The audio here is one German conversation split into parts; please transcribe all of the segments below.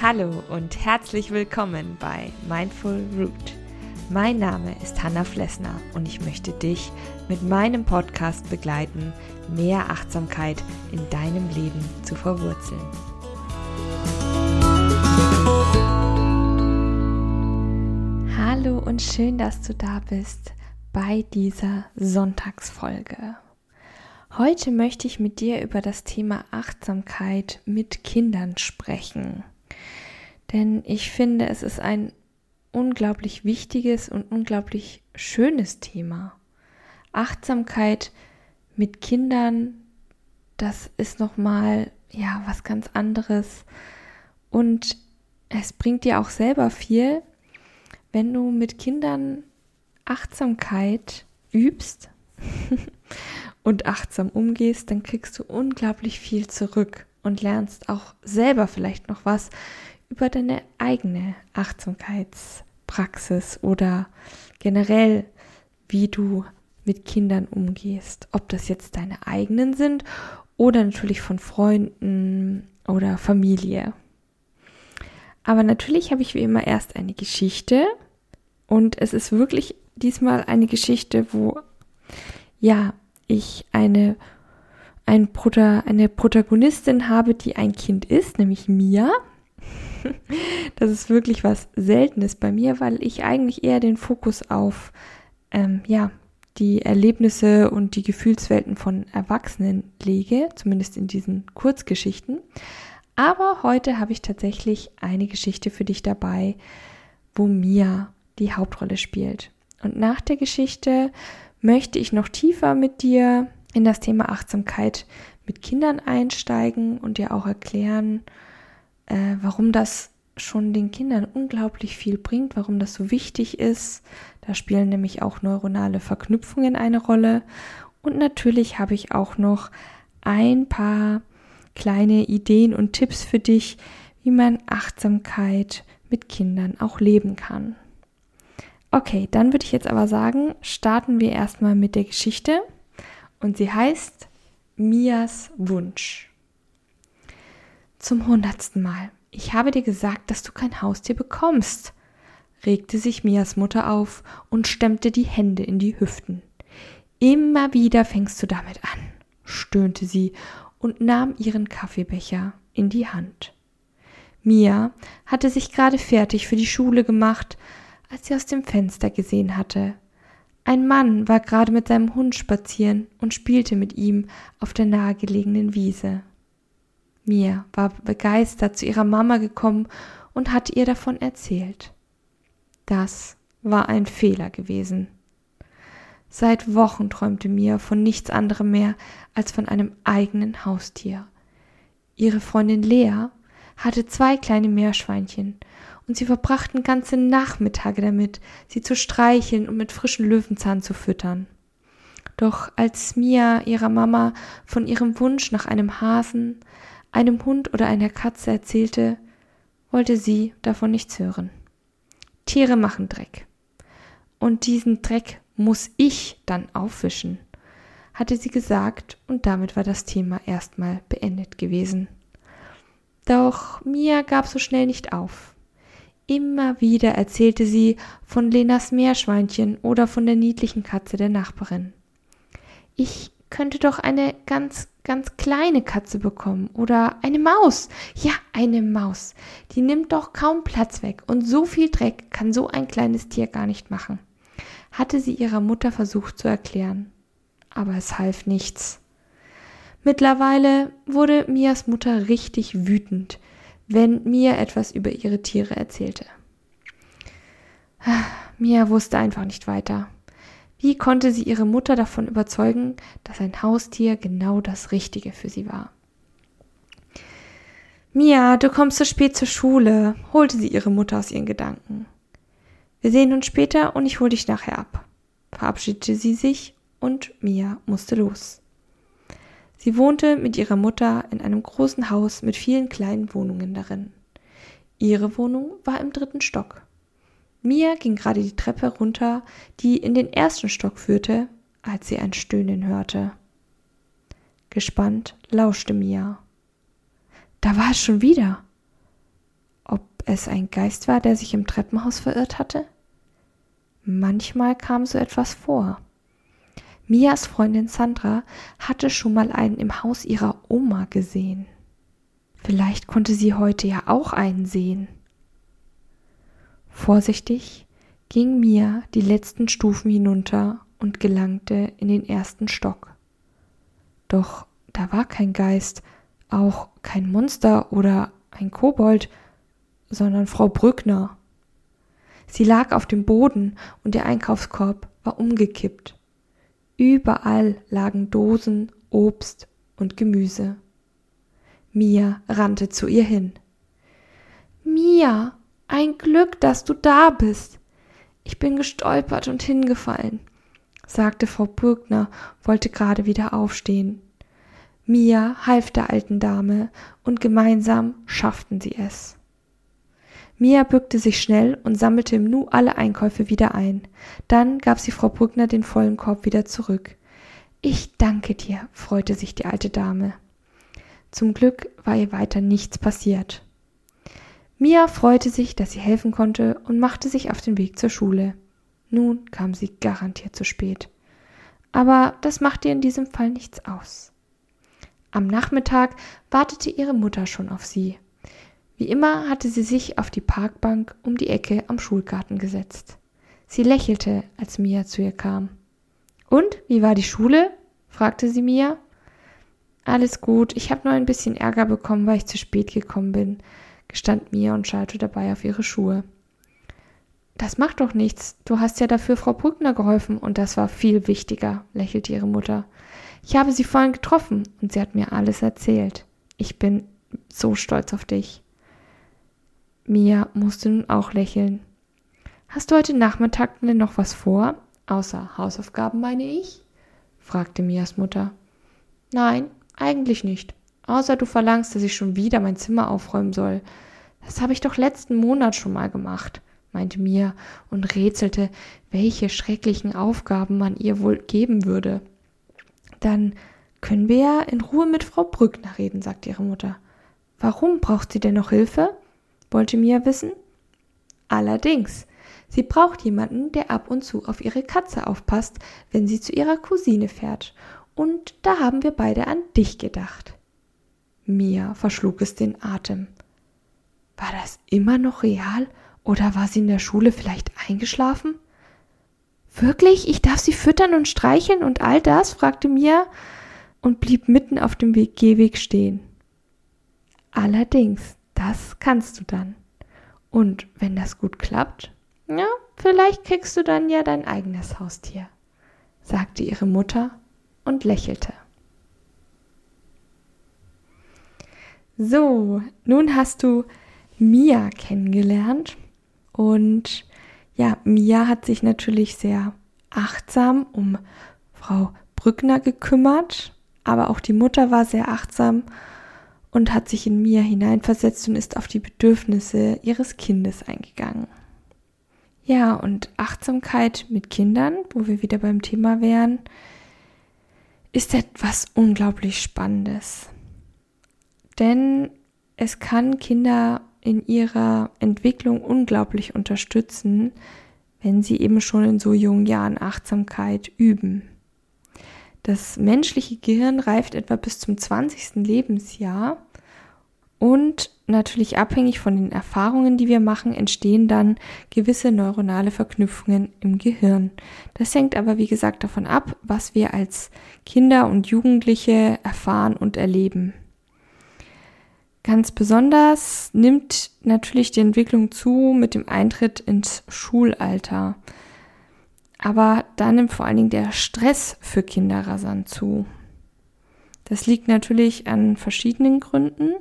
Hallo und herzlich willkommen bei Mindful Root. Mein Name ist Hanna Flessner und ich möchte dich mit meinem Podcast begleiten, mehr Achtsamkeit in deinem Leben zu verwurzeln. Hallo und schön, dass du da bist bei dieser Sonntagsfolge. Heute möchte ich mit dir über das Thema Achtsamkeit mit Kindern sprechen. Denn ich finde, es ist ein unglaublich wichtiges und unglaublich schönes Thema. Achtsamkeit mit Kindern, das ist noch mal ja was ganz anderes und es bringt dir auch selber viel, wenn du mit Kindern Achtsamkeit übst und achtsam umgehst, dann kriegst du unglaublich viel zurück und lernst auch selber vielleicht noch was über deine eigene Achtsamkeitspraxis oder generell, wie du mit Kindern umgehst. Ob das jetzt deine eigenen sind oder natürlich von Freunden oder Familie. Aber natürlich habe ich wie immer erst eine Geschichte und es ist wirklich diesmal eine Geschichte, wo ja, ich eine ein Prota eine Protagonistin habe, die ein Kind ist, nämlich Mia. das ist wirklich was Seltenes bei mir, weil ich eigentlich eher den Fokus auf ähm, ja, die Erlebnisse und die Gefühlswelten von Erwachsenen lege, zumindest in diesen Kurzgeschichten. Aber heute habe ich tatsächlich eine Geschichte für dich dabei, wo Mia die Hauptrolle spielt. Und nach der Geschichte möchte ich noch tiefer mit dir in das Thema Achtsamkeit mit Kindern einsteigen und dir auch erklären, äh, warum das schon den Kindern unglaublich viel bringt, warum das so wichtig ist. Da spielen nämlich auch neuronale Verknüpfungen eine Rolle. Und natürlich habe ich auch noch ein paar kleine Ideen und Tipps für dich, wie man Achtsamkeit mit Kindern auch leben kann. Okay, dann würde ich jetzt aber sagen, starten wir erstmal mit der Geschichte und sie heißt Mias Wunsch. Zum hundertsten Mal. Ich habe dir gesagt, dass du kein Haustier bekommst, regte sich Mias Mutter auf und stemmte die Hände in die Hüften. Immer wieder fängst du damit an, stöhnte sie und nahm ihren Kaffeebecher in die Hand. Mia hatte sich gerade fertig für die Schule gemacht, als sie aus dem Fenster gesehen hatte. Ein Mann war gerade mit seinem Hund spazieren und spielte mit ihm auf der nahegelegenen Wiese. Mia war begeistert zu ihrer Mama gekommen und hatte ihr davon erzählt. Das war ein Fehler gewesen. Seit Wochen träumte Mia von nichts anderem mehr als von einem eigenen Haustier. Ihre Freundin Lea hatte zwei kleine Meerschweinchen und sie verbrachten ganze Nachmittage damit, sie zu streicheln und mit frischen Löwenzahn zu füttern. Doch als Mia ihrer Mama von ihrem Wunsch nach einem Hasen, einem Hund oder einer Katze erzählte, wollte sie davon nichts hören. Tiere machen Dreck. Und diesen Dreck muss ich dann aufwischen, hatte sie gesagt, und damit war das Thema erstmal beendet gewesen. Doch Mia gab so schnell nicht auf. Immer wieder erzählte sie von Lenas Meerschweinchen oder von der niedlichen Katze der Nachbarin. Ich könnte doch eine ganz ganz kleine Katze bekommen oder eine Maus. Ja, eine Maus. Die nimmt doch kaum Platz weg und so viel Dreck kann so ein kleines Tier gar nicht machen. Hatte sie ihrer Mutter versucht zu erklären. Aber es half nichts. Mittlerweile wurde Mias Mutter richtig wütend, wenn Mia etwas über ihre Tiere erzählte. Mia wusste einfach nicht weiter. Wie konnte sie ihre Mutter davon überzeugen, dass ein Haustier genau das Richtige für sie war? Mia, du kommst zu spät zur Schule, holte sie ihre Mutter aus ihren Gedanken. Wir sehen uns später und ich hole dich nachher ab. Verabschiedete sie sich und Mia musste los. Sie wohnte mit ihrer Mutter in einem großen Haus mit vielen kleinen Wohnungen darin. Ihre Wohnung war im dritten Stock. Mia ging gerade die Treppe runter, die in den ersten Stock führte, als sie ein Stöhnen hörte. Gespannt lauschte Mia. Da war es schon wieder. Ob es ein Geist war, der sich im Treppenhaus verirrt hatte? Manchmal kam so etwas vor. Mias Freundin Sandra hatte schon mal einen im Haus ihrer Oma gesehen. Vielleicht konnte sie heute ja auch einen sehen. Vorsichtig ging Mia die letzten Stufen hinunter und gelangte in den ersten Stock. Doch da war kein Geist, auch kein Monster oder ein Kobold, sondern Frau Brückner. Sie lag auf dem Boden und der Einkaufskorb war umgekippt. Überall lagen Dosen, Obst und Gemüse. Mia rannte zu ihr hin. Mia, ein Glück, dass du da bist. Ich bin gestolpert und hingefallen, sagte Frau Bürgner, wollte gerade wieder aufstehen. Mia half der alten Dame, und gemeinsam schafften sie es. Mia bückte sich schnell und sammelte im Nu alle Einkäufe wieder ein. Dann gab sie Frau Brückner den vollen Korb wieder zurück. Ich danke dir, freute sich die alte Dame. Zum Glück war ihr weiter nichts passiert. Mia freute sich, dass sie helfen konnte und machte sich auf den Weg zur Schule. Nun kam sie garantiert zu spät. Aber das machte ihr in diesem Fall nichts aus. Am Nachmittag wartete ihre Mutter schon auf sie. Wie immer hatte sie sich auf die Parkbank um die Ecke am Schulgarten gesetzt. Sie lächelte, als Mia zu ihr kam. Und, wie war die Schule? fragte sie Mia. Alles gut, ich habe nur ein bisschen Ärger bekommen, weil ich zu spät gekommen bin, gestand Mia und schaute dabei auf ihre Schuhe. Das macht doch nichts. Du hast ja dafür Frau Brückner geholfen und das war viel wichtiger, lächelte ihre Mutter. Ich habe sie vorhin getroffen und sie hat mir alles erzählt. Ich bin so stolz auf dich. Mia musste nun auch lächeln. Hast du heute Nachmittag denn noch was vor? Außer Hausaufgaben, meine ich? fragte Mias Mutter. Nein, eigentlich nicht. Außer du verlangst, dass ich schon wieder mein Zimmer aufräumen soll. Das habe ich doch letzten Monat schon mal gemacht, meinte Mia und rätselte, welche schrecklichen Aufgaben man ihr wohl geben würde. Dann können wir ja in Ruhe mit Frau Brückner reden, sagte ihre Mutter. Warum braucht sie denn noch Hilfe? Wollte Mia wissen. Allerdings, sie braucht jemanden, der ab und zu auf ihre Katze aufpasst, wenn sie zu ihrer Cousine fährt und da haben wir beide an dich gedacht. Mia verschlug es den Atem. War das immer noch real oder war sie in der Schule vielleicht eingeschlafen? Wirklich? Ich darf sie füttern und streicheln und all das? fragte Mia und blieb mitten auf dem Weg Gehweg stehen. Allerdings, das kannst du dann. Und wenn das gut klappt, ja, vielleicht kriegst du dann ja dein eigenes Haustier, sagte ihre Mutter und lächelte. So, nun hast du Mia kennengelernt und ja, Mia hat sich natürlich sehr achtsam um Frau Brückner gekümmert, aber auch die Mutter war sehr achtsam und hat sich in Mia hineinversetzt und ist auf die Bedürfnisse ihres Kindes eingegangen. Ja, und Achtsamkeit mit Kindern, wo wir wieder beim Thema wären, ist etwas unglaublich Spannendes. Denn es kann Kinder in ihrer Entwicklung unglaublich unterstützen, wenn sie eben schon in so jungen Jahren Achtsamkeit üben. Das menschliche Gehirn reift etwa bis zum 20. Lebensjahr und natürlich abhängig von den Erfahrungen, die wir machen, entstehen dann gewisse neuronale Verknüpfungen im Gehirn. Das hängt aber, wie gesagt, davon ab, was wir als Kinder und Jugendliche erfahren und erleben. Ganz besonders nimmt natürlich die Entwicklung zu mit dem Eintritt ins Schulalter. Aber dann nimmt vor allen Dingen der Stress für Kinder rasant zu. Das liegt natürlich an verschiedenen Gründen.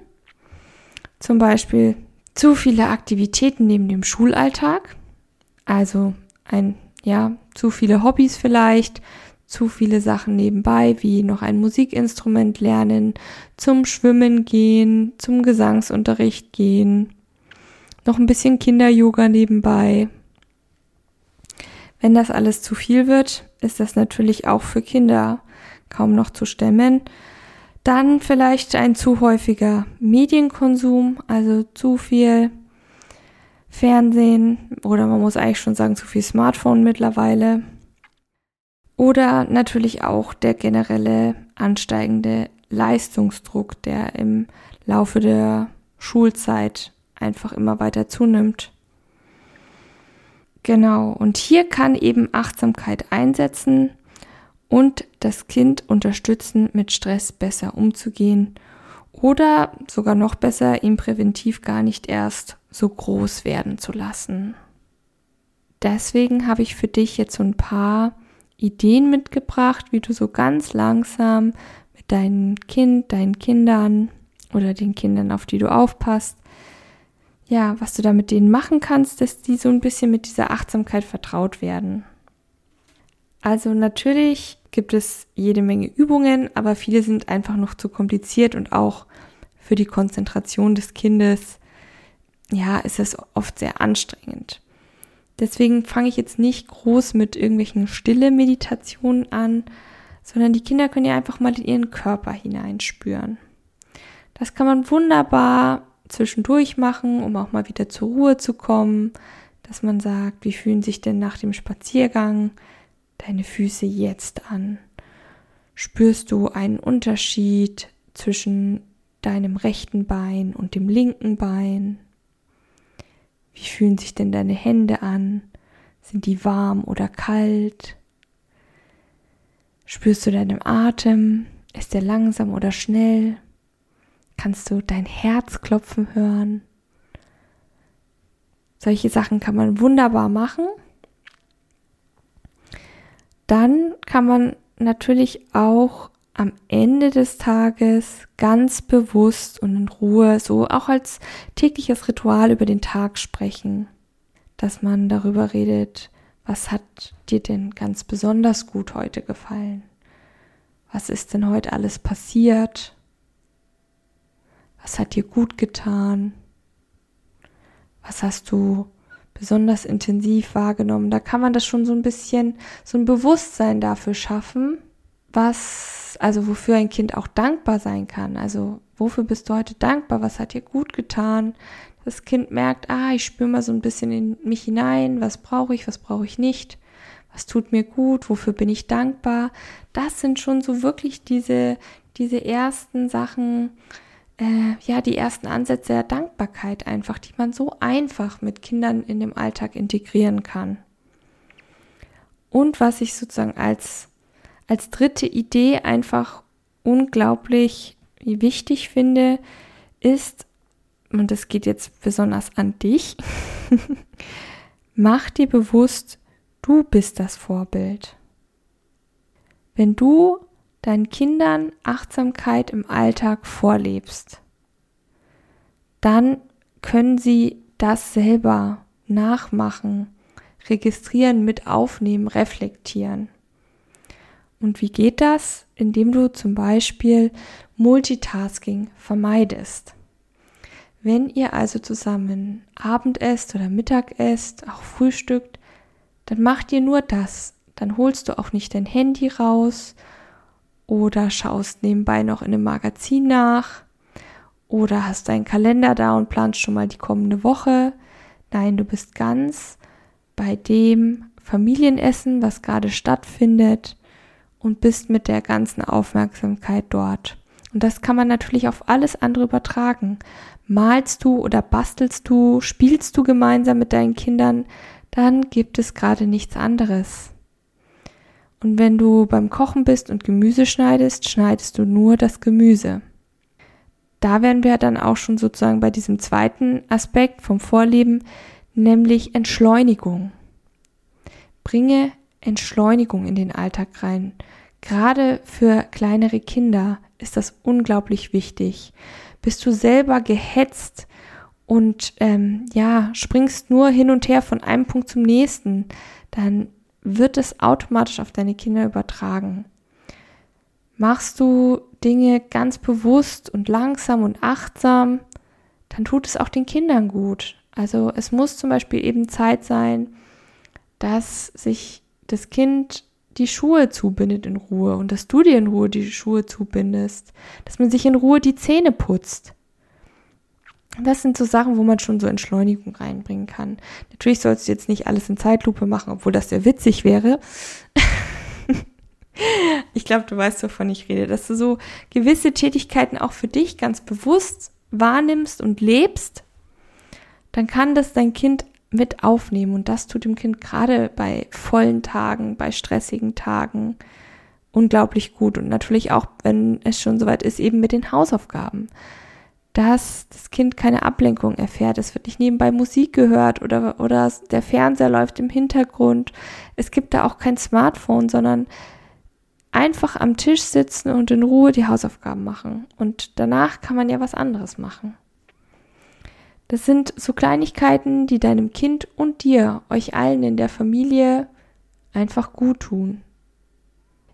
Zum Beispiel zu viele Aktivitäten neben dem Schulalltag, also ein, ja, zu viele Hobbys vielleicht, zu viele Sachen nebenbei, wie noch ein Musikinstrument lernen, zum Schwimmen gehen, zum Gesangsunterricht gehen, noch ein bisschen Kinder-Yoga nebenbei. Wenn das alles zu viel wird, ist das natürlich auch für Kinder kaum noch zu stemmen. Dann vielleicht ein zu häufiger Medienkonsum, also zu viel Fernsehen oder man muss eigentlich schon sagen zu viel Smartphone mittlerweile. Oder natürlich auch der generelle ansteigende Leistungsdruck, der im Laufe der Schulzeit einfach immer weiter zunimmt. Genau, und hier kann eben Achtsamkeit einsetzen und das Kind unterstützen, mit Stress besser umzugehen oder sogar noch besser, ihn präventiv gar nicht erst so groß werden zu lassen. Deswegen habe ich für dich jetzt so ein paar Ideen mitgebracht, wie du so ganz langsam mit deinem Kind, deinen Kindern oder den Kindern, auf die du aufpasst, ja, was du da mit denen machen kannst, dass die so ein bisschen mit dieser Achtsamkeit vertraut werden. Also natürlich gibt es jede Menge Übungen, aber viele sind einfach noch zu kompliziert und auch für die Konzentration des Kindes, ja, ist es oft sehr anstrengend. Deswegen fange ich jetzt nicht groß mit irgendwelchen stille Meditationen an, sondern die Kinder können ja einfach mal in ihren Körper hineinspüren. Das kann man wunderbar zwischendurch machen, um auch mal wieder zur Ruhe zu kommen, dass man sagt, wie fühlen sich denn nach dem Spaziergang deine Füße jetzt an? Spürst du einen Unterschied zwischen deinem rechten Bein und dem linken Bein? Wie fühlen sich denn deine Hände an? Sind die warm oder kalt? Spürst du deinen Atem? Ist er langsam oder schnell? Kannst du dein Herz klopfen hören? Solche Sachen kann man wunderbar machen. Dann kann man natürlich auch am Ende des Tages ganz bewusst und in Ruhe, so auch als tägliches Ritual über den Tag sprechen, dass man darüber redet, was hat dir denn ganz besonders gut heute gefallen? Was ist denn heute alles passiert? Was hat dir gut getan? Was hast du besonders intensiv wahrgenommen? Da kann man das schon so ein bisschen, so ein Bewusstsein dafür schaffen, was, also wofür ein Kind auch dankbar sein kann. Also wofür bist du heute dankbar? Was hat dir gut getan? Das Kind merkt, ah, ich spüre mal so ein bisschen in mich hinein. Was brauche ich? Was brauche ich nicht? Was tut mir gut? Wofür bin ich dankbar? Das sind schon so wirklich diese, diese ersten Sachen, äh, ja, die ersten Ansätze der Dankbarkeit einfach, die man so einfach mit Kindern in dem Alltag integrieren kann. Und was ich sozusagen als als dritte Idee einfach unglaublich wichtig finde, ist, und das geht jetzt besonders an dich, mach dir bewusst, du bist das Vorbild. Wenn du deinen Kindern Achtsamkeit im Alltag vorlebst, dann können sie das selber nachmachen, registrieren, mit aufnehmen, reflektieren. Und wie geht das? Indem du zum Beispiel Multitasking vermeidest. Wenn ihr also zusammen Abend esst oder Mittag esst, auch frühstückt, dann macht ihr nur das. Dann holst du auch nicht dein Handy raus oder schaust nebenbei noch in einem Magazin nach oder hast deinen Kalender da und planst schon mal die kommende Woche. Nein, du bist ganz bei dem Familienessen, was gerade stattfindet und bist mit der ganzen Aufmerksamkeit dort. Und das kann man natürlich auf alles andere übertragen. Malst du oder bastelst du, spielst du gemeinsam mit deinen Kindern, dann gibt es gerade nichts anderes. Und wenn du beim Kochen bist und Gemüse schneidest, schneidest du nur das Gemüse. Da wären wir dann auch schon sozusagen bei diesem zweiten Aspekt vom Vorleben, nämlich Entschleunigung. Bringe Entschleunigung in den Alltag rein. Gerade für kleinere Kinder ist das unglaublich wichtig. Bist du selber gehetzt und ähm, ja, springst nur hin und her von einem Punkt zum nächsten, dann wird es automatisch auf deine Kinder übertragen. Machst du Dinge ganz bewusst und langsam und achtsam, dann tut es auch den Kindern gut. Also es muss zum Beispiel eben Zeit sein, dass sich das Kind die Schuhe zubindet in Ruhe und dass du dir in Ruhe die Schuhe zubindest, dass man sich in Ruhe die Zähne putzt. Das sind so Sachen, wo man schon so Entschleunigung reinbringen kann. Natürlich sollst du jetzt nicht alles in Zeitlupe machen, obwohl das sehr witzig wäre. ich glaube, du weißt, wovon ich rede, dass du so gewisse Tätigkeiten auch für dich ganz bewusst wahrnimmst und lebst, dann kann das dein Kind mit aufnehmen und das tut dem Kind gerade bei vollen Tagen, bei stressigen Tagen unglaublich gut und natürlich auch, wenn es schon soweit ist, eben mit den Hausaufgaben dass das Kind keine Ablenkung erfährt. Es wird nicht nebenbei Musik gehört oder, oder der Fernseher läuft im Hintergrund. Es gibt da auch kein Smartphone, sondern einfach am Tisch sitzen und in Ruhe die Hausaufgaben machen. Und danach kann man ja was anderes machen. Das sind so Kleinigkeiten, die deinem Kind und dir, euch allen in der Familie einfach gut tun.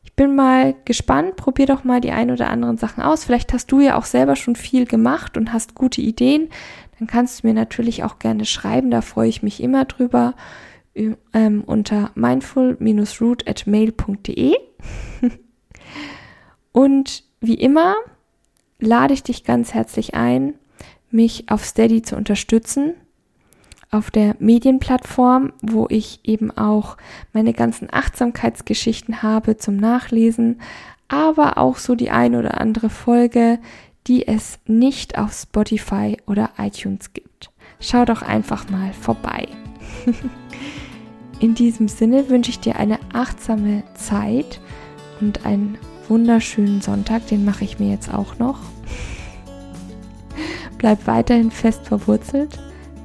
Ich bin mal gespannt, probier doch mal die ein oder anderen Sachen aus. Vielleicht hast du ja auch selber schon viel gemacht und hast gute Ideen. Dann kannst du mir natürlich auch gerne schreiben, da freue ich mich immer drüber ähm, unter mindful-root at mail.de. und wie immer lade ich dich ganz herzlich ein, mich auf Steady zu unterstützen auf der Medienplattform, wo ich eben auch meine ganzen Achtsamkeitsgeschichten habe zum Nachlesen, aber auch so die ein oder andere Folge, die es nicht auf Spotify oder iTunes gibt. Schau doch einfach mal vorbei. In diesem Sinne wünsche ich dir eine achtsame Zeit und einen wunderschönen Sonntag, den mache ich mir jetzt auch noch. Bleib weiterhin fest verwurzelt